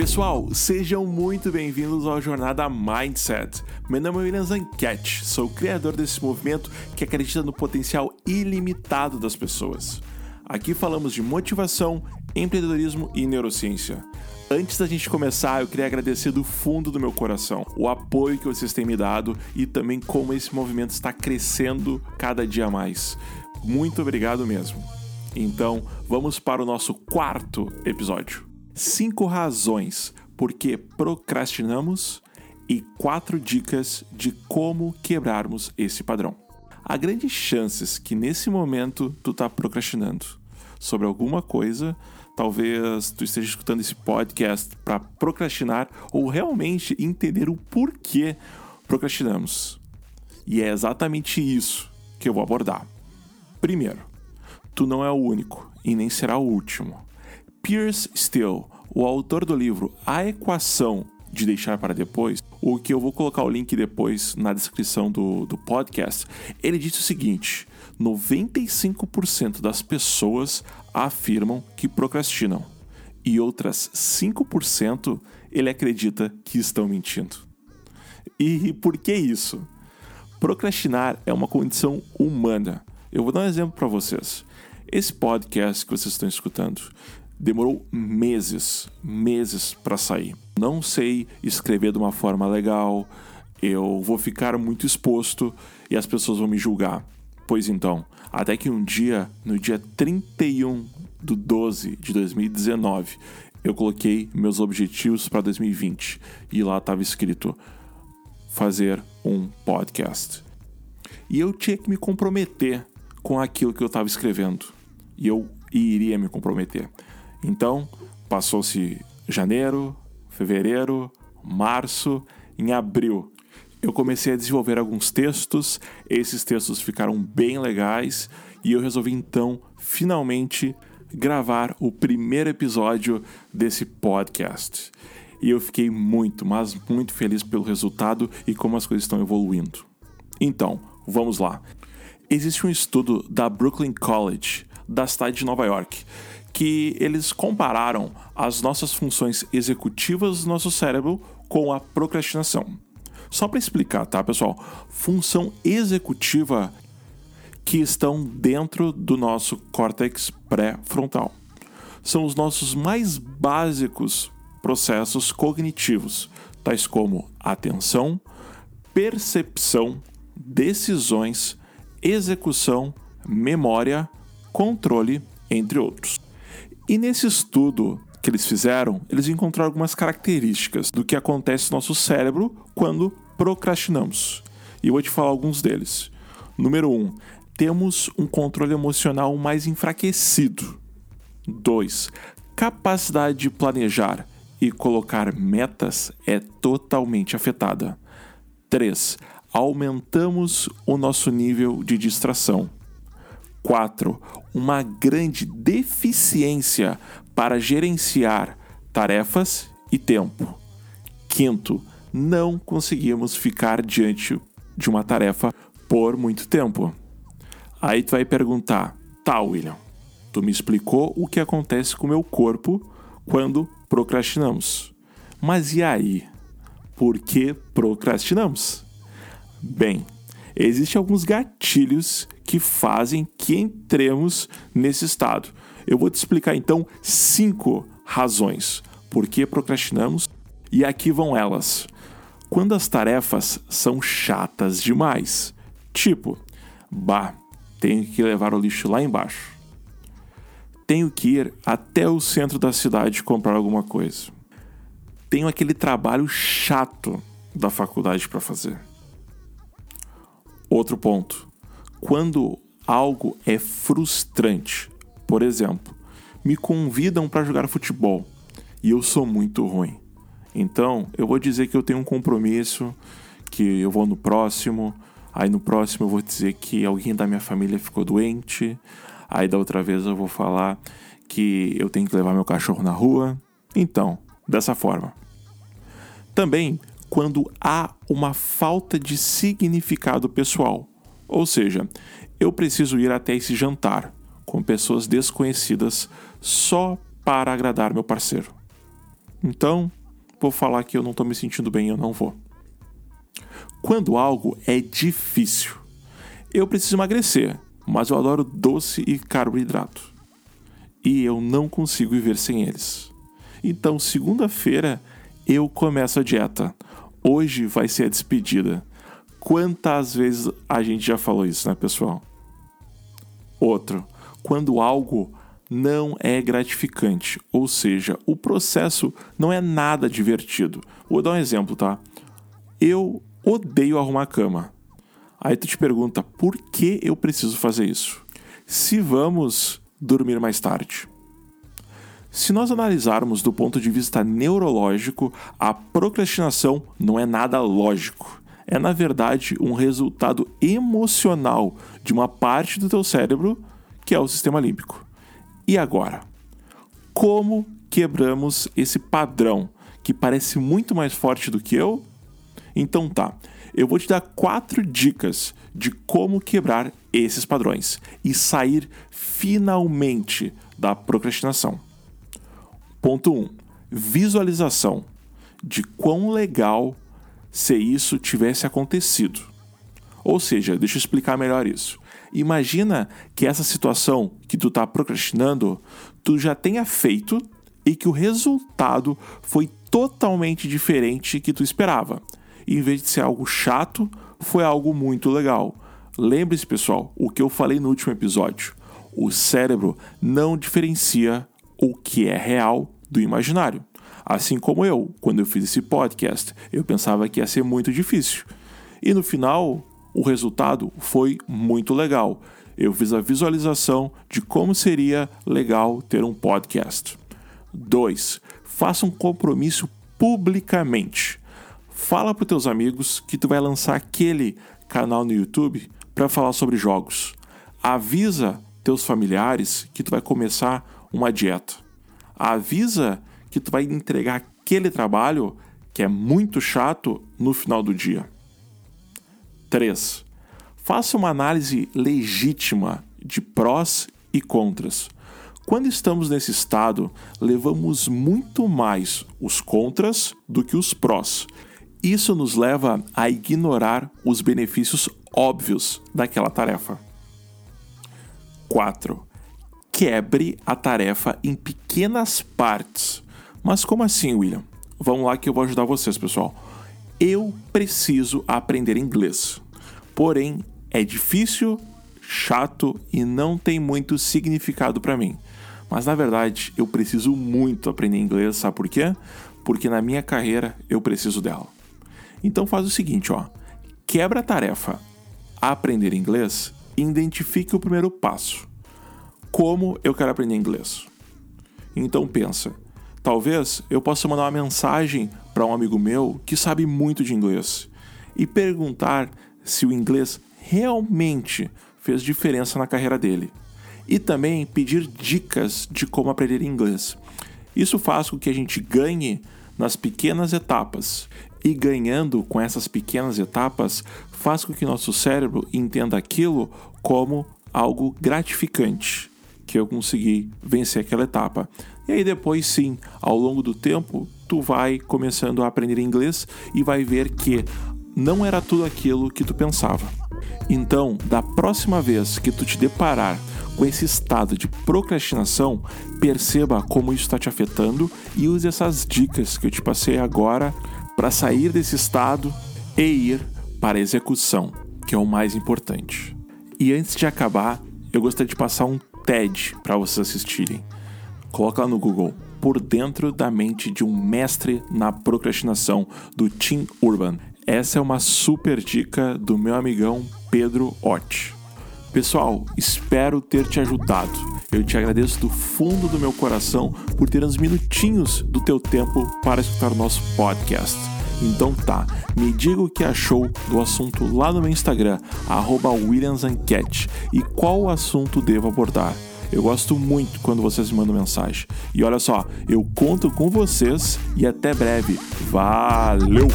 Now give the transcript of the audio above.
Pessoal, sejam muito bem-vindos ao Jornada Mindset. Meu nome é William Zanquete, sou o criador desse movimento que acredita no potencial ilimitado das pessoas. Aqui falamos de motivação, empreendedorismo e neurociência. Antes da gente começar, eu queria agradecer do fundo do meu coração o apoio que vocês têm me dado e também como esse movimento está crescendo cada dia mais. Muito obrigado mesmo. Então, vamos para o nosso quarto episódio. Cinco razões por que procrastinamos e quatro dicas de como quebrarmos esse padrão. Há grandes chances que nesse momento tu tá procrastinando sobre alguma coisa. Talvez tu esteja escutando esse podcast para procrastinar ou realmente entender o porquê procrastinamos. E é exatamente isso que eu vou abordar. Primeiro, tu não é o único e nem será o último. Pierce Steele, o autor do livro A Equação de Deixar para Depois, o que eu vou colocar o link depois na descrição do, do podcast, ele disse o seguinte: 95% das pessoas afirmam que procrastinam e outras 5% ele acredita que estão mentindo. E por que isso? Procrastinar é uma condição humana. Eu vou dar um exemplo para vocês. Esse podcast que vocês estão escutando, demorou meses, meses para sair. Não sei escrever de uma forma legal, eu vou ficar muito exposto e as pessoas vão me julgar. Pois então, até que um dia, no dia 31 do 12 de 2019, eu coloquei meus objetivos para 2020 e lá estava escrito fazer um podcast. E eu tinha que me comprometer com aquilo que eu estava escrevendo. E eu iria me comprometer. Então, passou-se janeiro, fevereiro, março, em abril. Eu comecei a desenvolver alguns textos, esses textos ficaram bem legais e eu resolvi então finalmente gravar o primeiro episódio desse podcast. E eu fiquei muito, mas muito feliz pelo resultado e como as coisas estão evoluindo. Então, vamos lá. Existe um estudo da Brooklyn College, da cidade de Nova York, que eles compararam as nossas funções executivas do nosso cérebro com a procrastinação. Só para explicar, tá, pessoal? Função executiva que estão dentro do nosso córtex pré-frontal. São os nossos mais básicos processos cognitivos, tais como atenção, percepção, decisões, execução, memória, controle, entre outros. E nesse estudo que eles fizeram, eles encontraram algumas características do que acontece no nosso cérebro quando procrastinamos. E eu vou te falar alguns deles. Número 1. Um, temos um controle emocional mais enfraquecido. 2. Capacidade de planejar e colocar metas é totalmente afetada. 3. Aumentamos o nosso nível de distração. 4. Uma grande deficiência para gerenciar tarefas e tempo. Quinto, não conseguimos ficar diante de uma tarefa por muito tempo. Aí tu vai perguntar: tá, William, tu me explicou o que acontece com o meu corpo quando procrastinamos. Mas e aí? Por que procrastinamos? Bem, existem alguns gatilhos que fazem que entremos nesse estado. Eu vou te explicar então cinco razões por que procrastinamos e aqui vão elas. Quando as tarefas são chatas demais, tipo, bah, tenho que levar o lixo lá embaixo. Tenho que ir até o centro da cidade comprar alguma coisa. Tenho aquele trabalho chato da faculdade para fazer. Outro ponto quando algo é frustrante, por exemplo, me convidam para jogar futebol e eu sou muito ruim. Então, eu vou dizer que eu tenho um compromisso, que eu vou no próximo, aí no próximo eu vou dizer que alguém da minha família ficou doente, aí da outra vez eu vou falar que eu tenho que levar meu cachorro na rua. Então, dessa forma. Também quando há uma falta de significado pessoal. Ou seja, eu preciso ir até esse jantar com pessoas desconhecidas só para agradar meu parceiro. Então, vou falar que eu não estou me sentindo bem, eu não vou. Quando algo é difícil, eu preciso emagrecer, mas eu adoro doce e carboidrato. E eu não consigo viver sem eles. Então, segunda-feira, eu começo a dieta. Hoje vai ser a despedida. Quantas vezes a gente já falou isso, né, pessoal? Outro, quando algo não é gratificante, ou seja, o processo não é nada divertido. Vou dar um exemplo, tá? Eu odeio arrumar cama. Aí tu te pergunta, por que eu preciso fazer isso? Se vamos dormir mais tarde. Se nós analisarmos do ponto de vista neurológico, a procrastinação não é nada lógico. É, na verdade, um resultado emocional de uma parte do teu cérebro, que é o sistema límbico. E agora? Como quebramos esse padrão que parece muito mais forte do que eu? Então tá, eu vou te dar quatro dicas de como quebrar esses padrões e sair finalmente da procrastinação. Ponto 1. Um, visualização de quão legal se isso tivesse acontecido. Ou seja, deixa eu explicar melhor isso. Imagina que essa situação que tu está procrastinando, tu já tenha feito e que o resultado foi totalmente diferente que tu esperava. em vez de ser algo chato, foi algo muito legal. Lembre-se, pessoal, o que eu falei no último episódio. O cérebro não diferencia o que é real do imaginário. Assim como eu, quando eu fiz esse podcast, eu pensava que ia ser muito difícil. E no final, o resultado foi muito legal. Eu fiz a visualização de como seria legal ter um podcast. 2. Faça um compromisso publicamente. Fala para teus amigos que tu vai lançar aquele canal no YouTube para falar sobre jogos. Avisa teus familiares que tu vai começar uma dieta avisa que tu vai entregar aquele trabalho que é muito chato no final do dia. 3. Faça uma análise legítima de prós e contras. Quando estamos nesse estado, levamos muito mais os contras do que os prós. Isso nos leva a ignorar os benefícios óbvios daquela tarefa. 4 quebre a tarefa em pequenas partes. Mas como assim, William? Vamos lá que eu vou ajudar vocês, pessoal. Eu preciso aprender inglês. Porém, é difícil, chato e não tem muito significado para mim. Mas na verdade, eu preciso muito aprender inglês, sabe por quê? Porque na minha carreira eu preciso dela. Então faz o seguinte, ó. Quebra a tarefa aprender inglês identifique o primeiro passo como eu quero aprender inglês. Então pensa, talvez eu possa mandar uma mensagem para um amigo meu que sabe muito de inglês e perguntar se o inglês realmente fez diferença na carreira dele. E também pedir dicas de como aprender inglês. Isso faz com que a gente ganhe nas pequenas etapas. E ganhando com essas pequenas etapas, faz com que nosso cérebro entenda aquilo como algo gratificante que eu consegui vencer aquela etapa. E aí depois sim, ao longo do tempo, tu vai começando a aprender inglês e vai ver que não era tudo aquilo que tu pensava. Então, da próxima vez que tu te deparar com esse estado de procrastinação, perceba como isso está te afetando e use essas dicas que eu te passei agora para sair desse estado e ir para a execução, que é o mais importante. E antes de acabar, eu gostaria de passar um TED para vocês assistirem. Coloca lá no Google Por Dentro da Mente de um Mestre na Procrastinação, do Tim Urban. Essa é uma super dica do meu amigão Pedro Ott. Pessoal, espero ter te ajudado. Eu te agradeço do fundo do meu coração por ter uns minutinhos do teu tempo para escutar o nosso podcast. Então tá, me diga o que achou do assunto lá no meu Instagram, WilliamsAnquete, e qual assunto devo abordar. Eu gosto muito quando vocês me mandam mensagem. E olha só, eu conto com vocês e até breve. Valeu!